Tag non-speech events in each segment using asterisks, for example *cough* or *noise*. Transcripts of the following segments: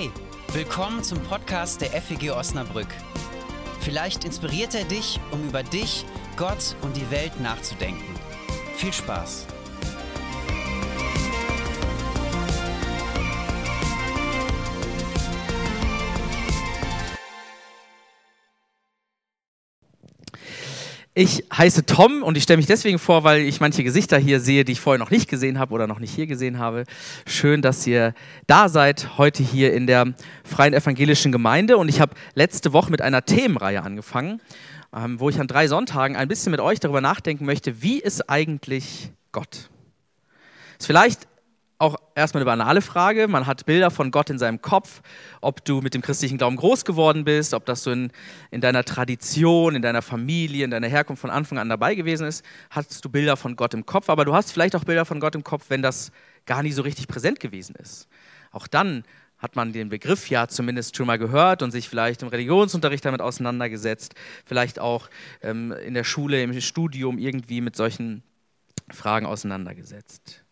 Hey, willkommen zum Podcast der FEG Osnabrück. Vielleicht inspiriert er dich, um über dich, Gott und die Welt nachzudenken. Viel Spaß! Ich heiße Tom und ich stelle mich deswegen vor, weil ich manche Gesichter hier sehe, die ich vorher noch nicht gesehen habe oder noch nicht hier gesehen habe. Schön, dass ihr da seid, heute hier in der Freien Evangelischen Gemeinde. Und ich habe letzte Woche mit einer Themenreihe angefangen, ähm, wo ich an drei Sonntagen ein bisschen mit euch darüber nachdenken möchte, wie ist eigentlich Gott? Ist vielleicht auch erstmal eine banale Frage. Man hat Bilder von Gott in seinem Kopf, ob du mit dem christlichen Glauben groß geworden bist, ob das so in, in deiner Tradition, in deiner Familie, in deiner Herkunft von Anfang an dabei gewesen ist, hast du Bilder von Gott im Kopf. Aber du hast vielleicht auch Bilder von Gott im Kopf, wenn das gar nicht so richtig präsent gewesen ist. Auch dann hat man den Begriff ja zumindest schon mal gehört und sich vielleicht im Religionsunterricht damit auseinandergesetzt, vielleicht auch ähm, in der Schule, im Studium irgendwie mit solchen Fragen auseinandergesetzt.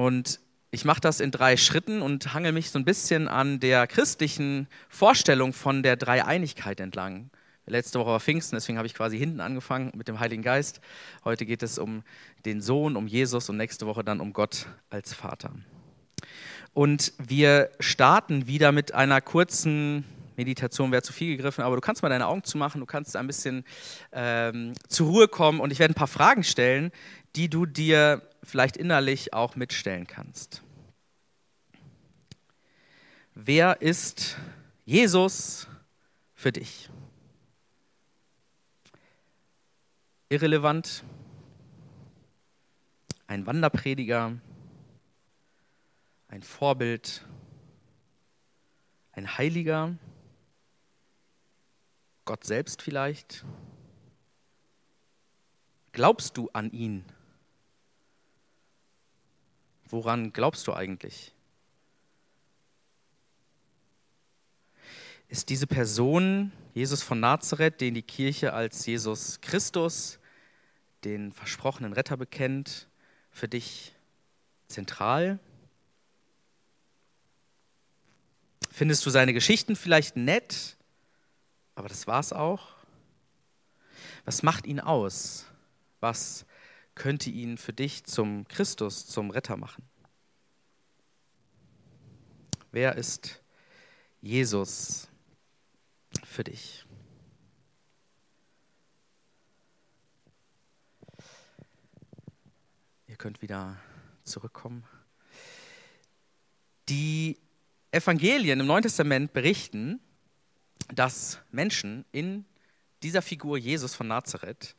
Und ich mache das in drei Schritten und hangel mich so ein bisschen an der christlichen Vorstellung von der Dreieinigkeit entlang. Letzte Woche war Pfingsten, deswegen habe ich quasi hinten angefangen mit dem Heiligen Geist. Heute geht es um den Sohn, um Jesus und nächste Woche dann um Gott als Vater. Und wir starten wieder mit einer kurzen Meditation, wäre zu viel gegriffen, aber du kannst mal deine Augen zumachen, du kannst ein bisschen ähm, zur Ruhe kommen und ich werde ein paar Fragen stellen, die du dir vielleicht innerlich auch mitstellen kannst. Wer ist Jesus für dich? Irrelevant, ein Wanderprediger, ein Vorbild, ein Heiliger, Gott selbst vielleicht? Glaubst du an ihn? Woran glaubst du eigentlich? Ist diese Person, Jesus von Nazareth, den die Kirche als Jesus Christus, den versprochenen Retter bekennt, für dich zentral? Findest du seine Geschichten vielleicht nett, aber das war's auch? Was macht ihn aus? Was könnte ihn für dich zum Christus, zum Retter machen? Wer ist Jesus für dich? Ihr könnt wieder zurückkommen. Die Evangelien im Neuen Testament berichten, dass Menschen in dieser Figur Jesus von Nazareth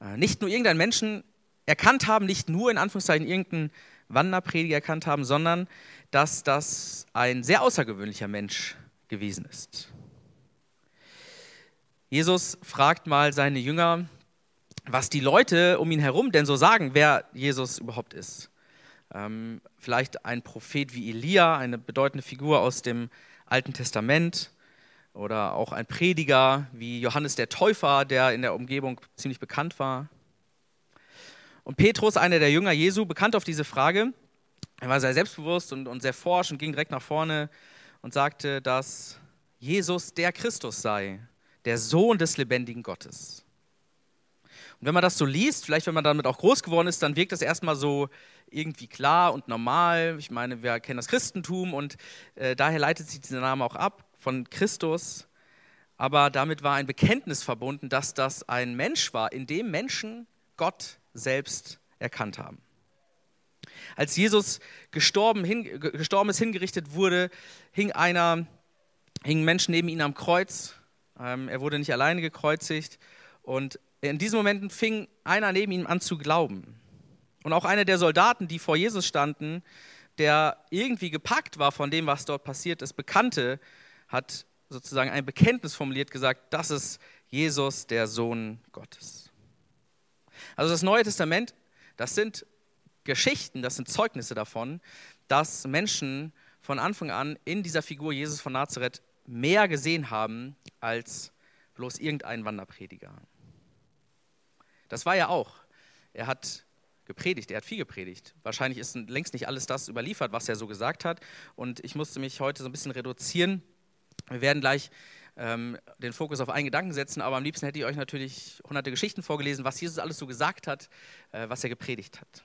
äh, nicht nur irgendeinen Menschen erkannt haben, nicht nur in Anführungszeichen irgendeinen Wanderprediger erkannt haben, sondern dass das ein sehr außergewöhnlicher Mensch gewesen ist. Jesus fragt mal seine Jünger, was die Leute um ihn herum denn so sagen, wer Jesus überhaupt ist. Ähm, vielleicht ein Prophet wie Elia, eine bedeutende Figur aus dem Alten Testament, oder auch ein Prediger wie Johannes der Täufer, der in der Umgebung ziemlich bekannt war. Und Petrus, einer der Jünger Jesu, bekannt auf diese Frage, er war sehr selbstbewusst und, und sehr forsch und ging direkt nach vorne und sagte, dass Jesus der Christus sei, der Sohn des lebendigen Gottes. Und wenn man das so liest, vielleicht wenn man damit auch groß geworden ist, dann wirkt das erstmal so irgendwie klar und normal. Ich meine, wir kennen das Christentum und äh, daher leitet sich dieser Name auch ab von Christus. Aber damit war ein Bekenntnis verbunden, dass das ein Mensch war, in dem Menschen Gott selbst erkannt haben. Als Jesus gestorben, hin, gestorben ist, hingerichtet wurde, hing einer, hingen Menschen neben ihm am Kreuz. Ähm, er wurde nicht alleine gekreuzigt. Und in diesen Momenten fing einer neben ihm an zu glauben. Und auch einer der Soldaten, die vor Jesus standen, der irgendwie gepackt war von dem, was dort passiert ist, bekannte, hat sozusagen ein Bekenntnis formuliert, gesagt, das ist Jesus, der Sohn Gottes. Also das Neue Testament, das sind Geschichten, das sind Zeugnisse davon, dass Menschen von Anfang an in dieser Figur Jesus von Nazareth mehr gesehen haben als bloß irgendein Wanderprediger. Das war ja auch. Er hat gepredigt, er hat viel gepredigt. Wahrscheinlich ist längst nicht alles das überliefert, was er so gesagt hat. Und ich musste mich heute so ein bisschen reduzieren. Wir werden gleich ähm, den Fokus auf einen Gedanken setzen, aber am liebsten hätte ich euch natürlich hunderte Geschichten vorgelesen, was Jesus alles so gesagt hat, äh, was er gepredigt hat.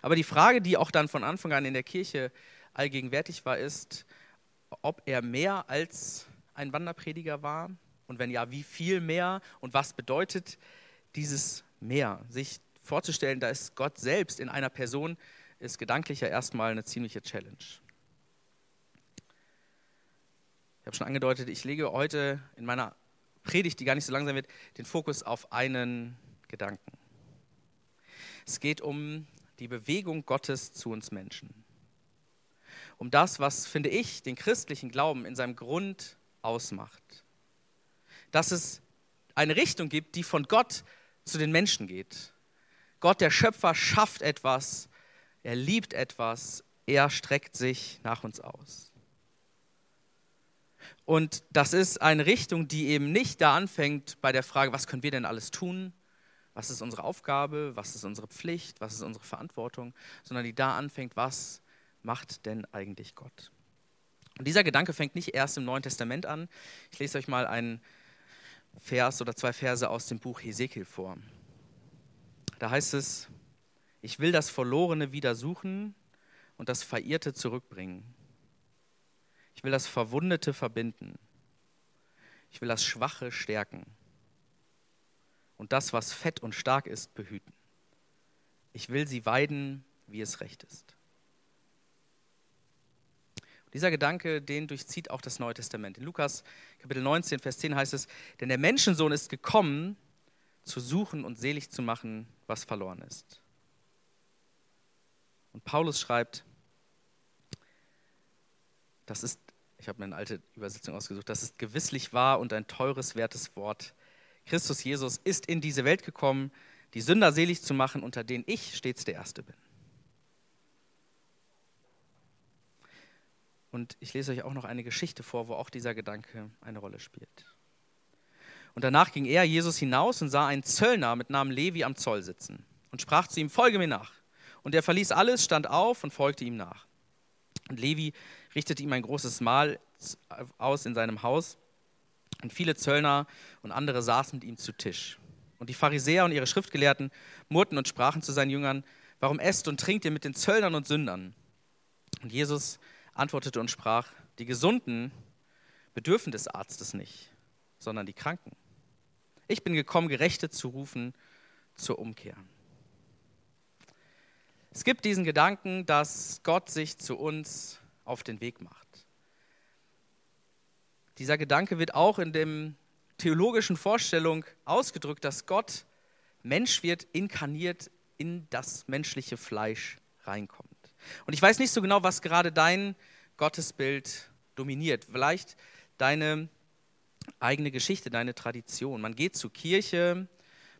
Aber die Frage, die auch dann von Anfang an in der Kirche allgegenwärtig war, ist, ob er mehr als ein Wanderprediger war und wenn ja, wie viel mehr und was bedeutet dieses mehr? Sich vorzustellen, da ist Gott selbst in einer Person, ist gedanklich ja erstmal eine ziemliche Challenge. Ich habe schon angedeutet, ich lege heute in meiner Predigt, die gar nicht so lang sein wird, den Fokus auf einen Gedanken. Es geht um die Bewegung Gottes zu uns Menschen. Um das, was, finde ich, den christlichen Glauben in seinem Grund ausmacht. Dass es eine Richtung gibt, die von Gott zu den Menschen geht. Gott, der Schöpfer, schafft etwas, er liebt etwas, er streckt sich nach uns aus. Und das ist eine Richtung, die eben nicht da anfängt bei der Frage, was können wir denn alles tun? Was ist unsere Aufgabe? Was ist unsere Pflicht? Was ist unsere Verantwortung? Sondern die da anfängt, was macht denn eigentlich Gott? Und dieser Gedanke fängt nicht erst im Neuen Testament an. Ich lese euch mal einen Vers oder zwei Verse aus dem Buch Hesekiel vor. Da heißt es, ich will das Verlorene wieder suchen und das Verirrte zurückbringen. Ich will das Verwundete verbinden. Ich will das Schwache stärken und das, was fett und stark ist, behüten. Ich will sie weiden, wie es recht ist. Dieser Gedanke, den durchzieht auch das Neue Testament. In Lukas Kapitel 19, Vers 10 heißt es, denn der Menschensohn ist gekommen, zu suchen und selig zu machen, was verloren ist. Und Paulus schreibt, das ist, ich habe mir eine alte Übersetzung ausgesucht, das ist gewisslich wahr und ein teures, wertes Wort. Christus Jesus ist in diese Welt gekommen, die Sünder selig zu machen, unter denen ich stets der Erste bin. Und ich lese euch auch noch eine Geschichte vor, wo auch dieser Gedanke eine Rolle spielt. Und danach ging er, Jesus, hinaus und sah einen Zöllner mit Namen Levi am Zoll sitzen und sprach zu ihm, folge mir nach. Und er verließ alles, stand auf und folgte ihm nach. Und Levi richtete ihm ein großes Mahl aus in seinem Haus. Und viele Zöllner und andere saßen mit ihm zu Tisch. Und die Pharisäer und ihre Schriftgelehrten murrten und sprachen zu seinen Jüngern, warum esst und trinkt ihr mit den Zöllnern und Sündern? Und Jesus antwortete und sprach, die Gesunden bedürfen des Arztes nicht, sondern die Kranken. Ich bin gekommen, Gerechte zu rufen zur Umkehr. Es gibt diesen Gedanken, dass Gott sich zu uns auf den Weg macht. Dieser Gedanke wird auch in der theologischen Vorstellung ausgedrückt, dass Gott Mensch wird, inkarniert in das menschliche Fleisch reinkommt. Und ich weiß nicht so genau, was gerade dein Gottesbild dominiert. Vielleicht deine eigene Geschichte, deine Tradition. Man geht zur Kirche,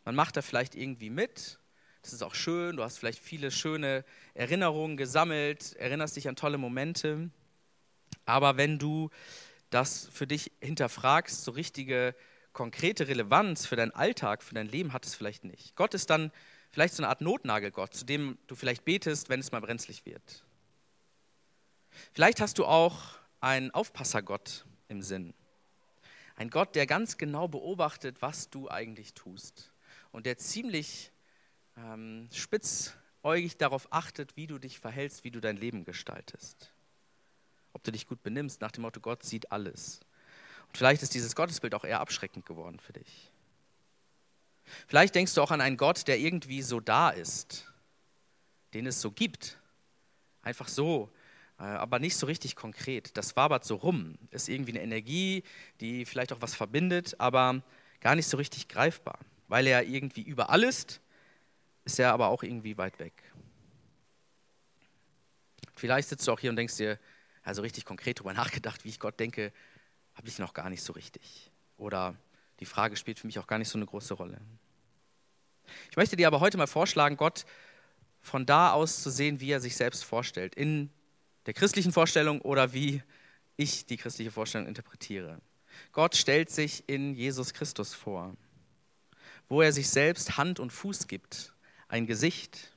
man macht da vielleicht irgendwie mit. Das ist auch schön, du hast vielleicht viele schöne Erinnerungen gesammelt, erinnerst dich an tolle Momente. Aber wenn du das für dich hinterfragst, so richtige konkrete Relevanz für deinen Alltag, für dein Leben hat es vielleicht nicht. Gott ist dann vielleicht so eine Art Notnagelgott, zu dem du vielleicht betest, wenn es mal brenzlig wird. Vielleicht hast du auch einen Aufpassergott im Sinn. Ein Gott, der ganz genau beobachtet, was du eigentlich tust. Und der ziemlich ähm, spitzäugig darauf achtet, wie du dich verhältst, wie du dein Leben gestaltest. Ob du dich gut benimmst, nach dem Motto, Gott sieht alles. Und vielleicht ist dieses Gottesbild auch eher abschreckend geworden für dich. Vielleicht denkst du auch an einen Gott, der irgendwie so da ist, den es so gibt. Einfach so, äh, aber nicht so richtig konkret. Das wabert so rum, ist irgendwie eine Energie, die vielleicht auch was verbindet, aber gar nicht so richtig greifbar. Weil er irgendwie überall ist, ist er aber auch irgendwie weit weg. Vielleicht sitzt du auch hier und denkst dir, also richtig konkret darüber *laughs* nachgedacht, wie ich Gott denke, habe ich noch gar nicht so richtig. Oder die Frage spielt für mich auch gar nicht so eine große Rolle. Ich möchte dir aber heute mal vorschlagen, Gott von da aus zu sehen, wie er sich selbst vorstellt, in der christlichen Vorstellung oder wie ich die christliche Vorstellung interpretiere. Gott stellt sich in Jesus Christus vor, wo er sich selbst Hand und Fuß gibt, ein Gesicht.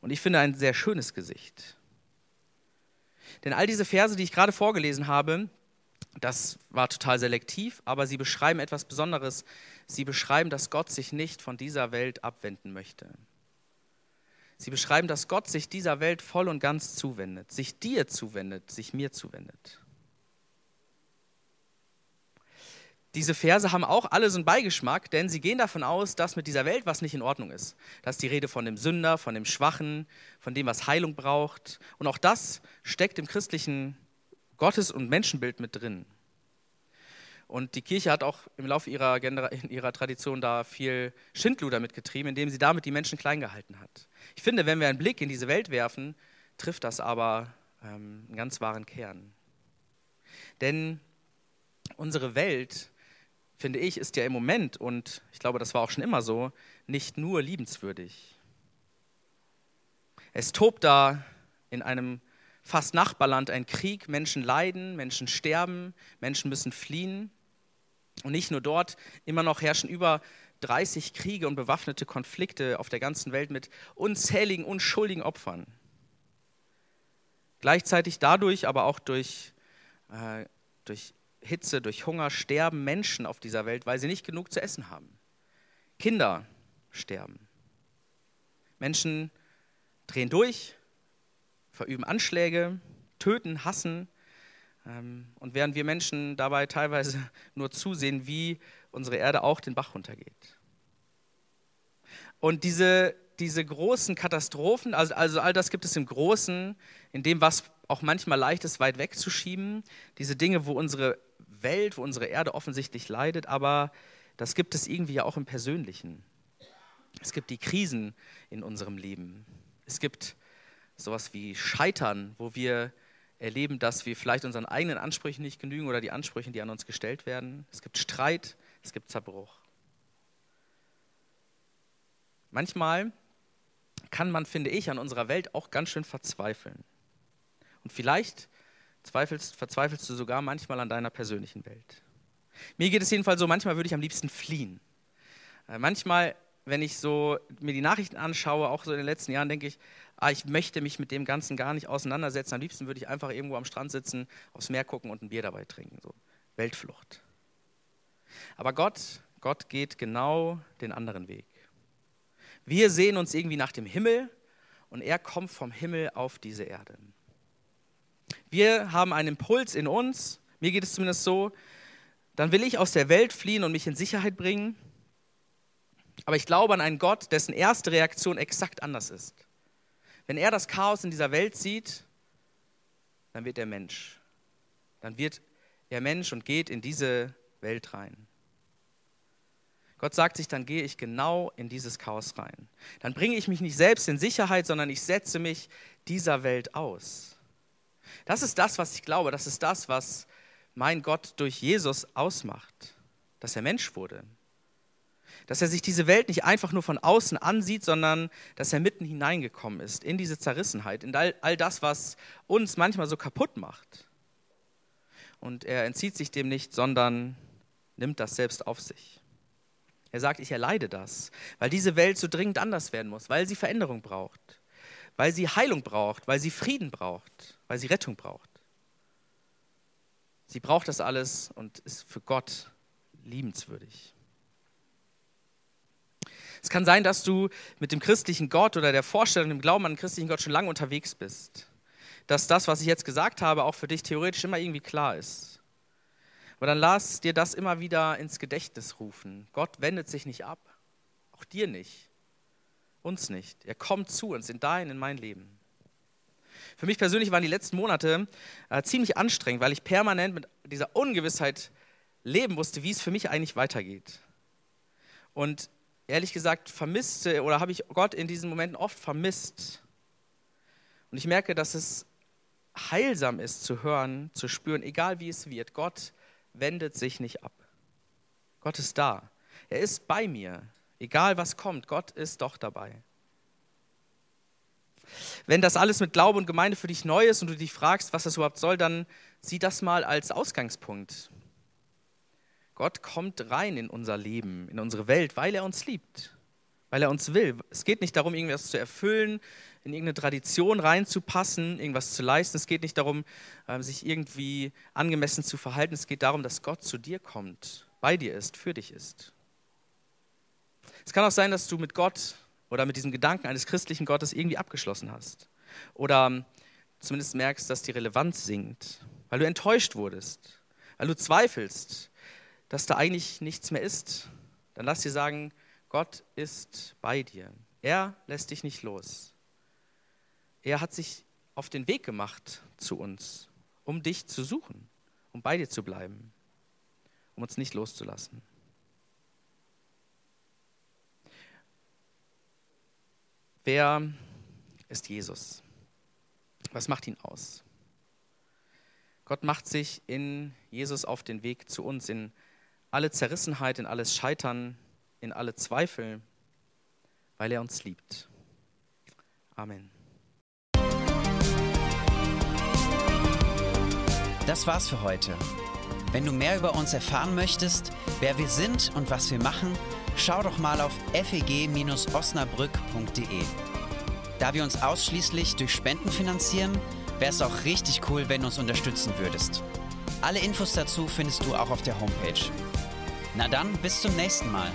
Und ich finde ein sehr schönes Gesicht. Denn all diese Verse, die ich gerade vorgelesen habe, das war total selektiv, aber sie beschreiben etwas Besonderes. Sie beschreiben, dass Gott sich nicht von dieser Welt abwenden möchte. Sie beschreiben, dass Gott sich dieser Welt voll und ganz zuwendet, sich dir zuwendet, sich mir zuwendet. Diese Verse haben auch alle so einen Beigeschmack, denn sie gehen davon aus, dass mit dieser Welt was nicht in Ordnung ist. Das ist die Rede von dem Sünder, von dem Schwachen, von dem, was Heilung braucht. Und auch das steckt im christlichen Gottes- und Menschenbild mit drin. Und die Kirche hat auch im Laufe ihrer, ihrer Tradition da viel Schindluder mitgetrieben, indem sie damit die Menschen klein gehalten hat. Ich finde, wenn wir einen Blick in diese Welt werfen, trifft das aber ähm, einen ganz wahren Kern. Denn unsere Welt finde ich, ist ja im Moment, und ich glaube, das war auch schon immer so, nicht nur liebenswürdig. Es tobt da in einem fast Nachbarland ein Krieg, Menschen leiden, Menschen sterben, Menschen müssen fliehen. Und nicht nur dort, immer noch herrschen über 30 Kriege und bewaffnete Konflikte auf der ganzen Welt mit unzähligen, unschuldigen Opfern. Gleichzeitig dadurch, aber auch durch, äh, durch Hitze, durch Hunger sterben Menschen auf dieser Welt, weil sie nicht genug zu essen haben. Kinder sterben. Menschen drehen durch, verüben Anschläge, töten, hassen. Ähm, und während wir Menschen dabei teilweise *laughs* nur zusehen, wie unsere Erde auch den Bach runtergeht. Und diese, diese großen Katastrophen, also, also all das gibt es im Großen, in dem, was auch manchmal leicht ist, weit wegzuschieben. Diese Dinge, wo unsere Welt, wo unsere Erde offensichtlich leidet, aber das gibt es irgendwie ja auch im Persönlichen. Es gibt die Krisen in unserem Leben. Es gibt sowas wie Scheitern, wo wir erleben, dass wir vielleicht unseren eigenen Ansprüchen nicht genügen oder die Ansprüche, die an uns gestellt werden. Es gibt Streit, es gibt Zerbruch. Manchmal kann man, finde ich, an unserer Welt auch ganz schön verzweifeln. Und vielleicht Zweifelst, verzweifelst du sogar manchmal an deiner persönlichen Welt. Mir geht es jedenfalls so, manchmal würde ich am liebsten fliehen. Äh, manchmal, wenn ich so mir die Nachrichten anschaue, auch so in den letzten Jahren, denke ich, ah, ich möchte mich mit dem Ganzen gar nicht auseinandersetzen. Am liebsten würde ich einfach irgendwo am Strand sitzen, aufs Meer gucken und ein Bier dabei trinken. So. Weltflucht. Aber Gott, Gott geht genau den anderen Weg. Wir sehen uns irgendwie nach dem Himmel und er kommt vom Himmel auf diese Erde. Wir haben einen Impuls in uns, mir geht es zumindest so, dann will ich aus der Welt fliehen und mich in Sicherheit bringen. Aber ich glaube an einen Gott, dessen erste Reaktion exakt anders ist. Wenn er das Chaos in dieser Welt sieht, dann wird er Mensch. Dann wird er Mensch und geht in diese Welt rein. Gott sagt sich, dann gehe ich genau in dieses Chaos rein. Dann bringe ich mich nicht selbst in Sicherheit, sondern ich setze mich dieser Welt aus. Das ist das, was ich glaube. Das ist das, was mein Gott durch Jesus ausmacht. Dass er Mensch wurde. Dass er sich diese Welt nicht einfach nur von außen ansieht, sondern dass er mitten hineingekommen ist in diese Zerrissenheit, in all, das, was uns manchmal so kaputt macht. Und er entzieht sich dem nicht, sondern nimmt das selbst auf sich. Er sagt, ich erleide das, weil diese Welt so dringend anders werden muss, weil sie Veränderung braucht, weil sie Heilung braucht, weil sie Frieden braucht weil sie Rettung braucht. Sie braucht das alles und ist für Gott liebenswürdig. Es kann sein, dass du mit dem christlichen Gott oder der Vorstellung, dem Glauben an den christlichen Gott schon lange unterwegs bist. Dass das, was ich jetzt gesagt habe, auch für dich theoretisch immer irgendwie klar ist. Aber dann lass dir das immer wieder ins Gedächtnis rufen. Gott wendet sich nicht ab. Auch dir nicht. Uns nicht. Er kommt zu uns in dein, in mein Leben. Für mich persönlich waren die letzten Monate äh, ziemlich anstrengend, weil ich permanent mit dieser Ungewissheit leben musste, wie es für mich eigentlich weitergeht. Und ehrlich gesagt vermisste oder habe ich Gott in diesen Momenten oft vermisst. Und ich merke, dass es heilsam ist zu hören, zu spüren, egal wie es wird, Gott wendet sich nicht ab. Gott ist da. Er ist bei mir. Egal was kommt, Gott ist doch dabei. Wenn das alles mit Glaube und Gemeinde für dich neu ist und du dich fragst, was das überhaupt soll, dann sieh das mal als Ausgangspunkt. Gott kommt rein in unser Leben, in unsere Welt, weil er uns liebt. weil er uns will. Es geht nicht darum, irgendwas zu erfüllen, in irgendeine Tradition reinzupassen, irgendwas zu leisten. Es geht nicht darum, ähm, sich irgendwie angemessen zu verhalten. Es geht darum, dass Gott zu dir kommt, bei dir ist, für dich ist. Es kann auch sein, dass du mit Gott oder mit diesem Gedanken eines christlichen Gottes irgendwie abgeschlossen hast. Oder ähm, zumindest merkst, dass die Relevanz sinkt, weil du enttäuscht wurdest, weil du zweifelst, dass da eigentlich nichts mehr ist. Dann lass dir sagen, Gott ist bei dir. Er lässt dich nicht los. Er hat sich auf den Weg gemacht zu uns, um dich zu suchen, um bei dir zu bleiben, um uns nicht loszulassen. Wer ist Jesus? Was macht ihn aus? Gott macht sich in Jesus auf den Weg zu uns, in alle Zerrissenheit, in alles Scheitern, in alle Zweifel, weil er uns liebt. Amen. Das war's für heute. Wenn du mehr über uns erfahren möchtest, wer wir sind und was wir machen, schau doch mal auf feg-osnabrück.de. Da wir uns ausschließlich durch Spenden finanzieren, wäre es auch richtig cool, wenn du uns unterstützen würdest. Alle Infos dazu findest du auch auf der Homepage. Na dann, bis zum nächsten Mal.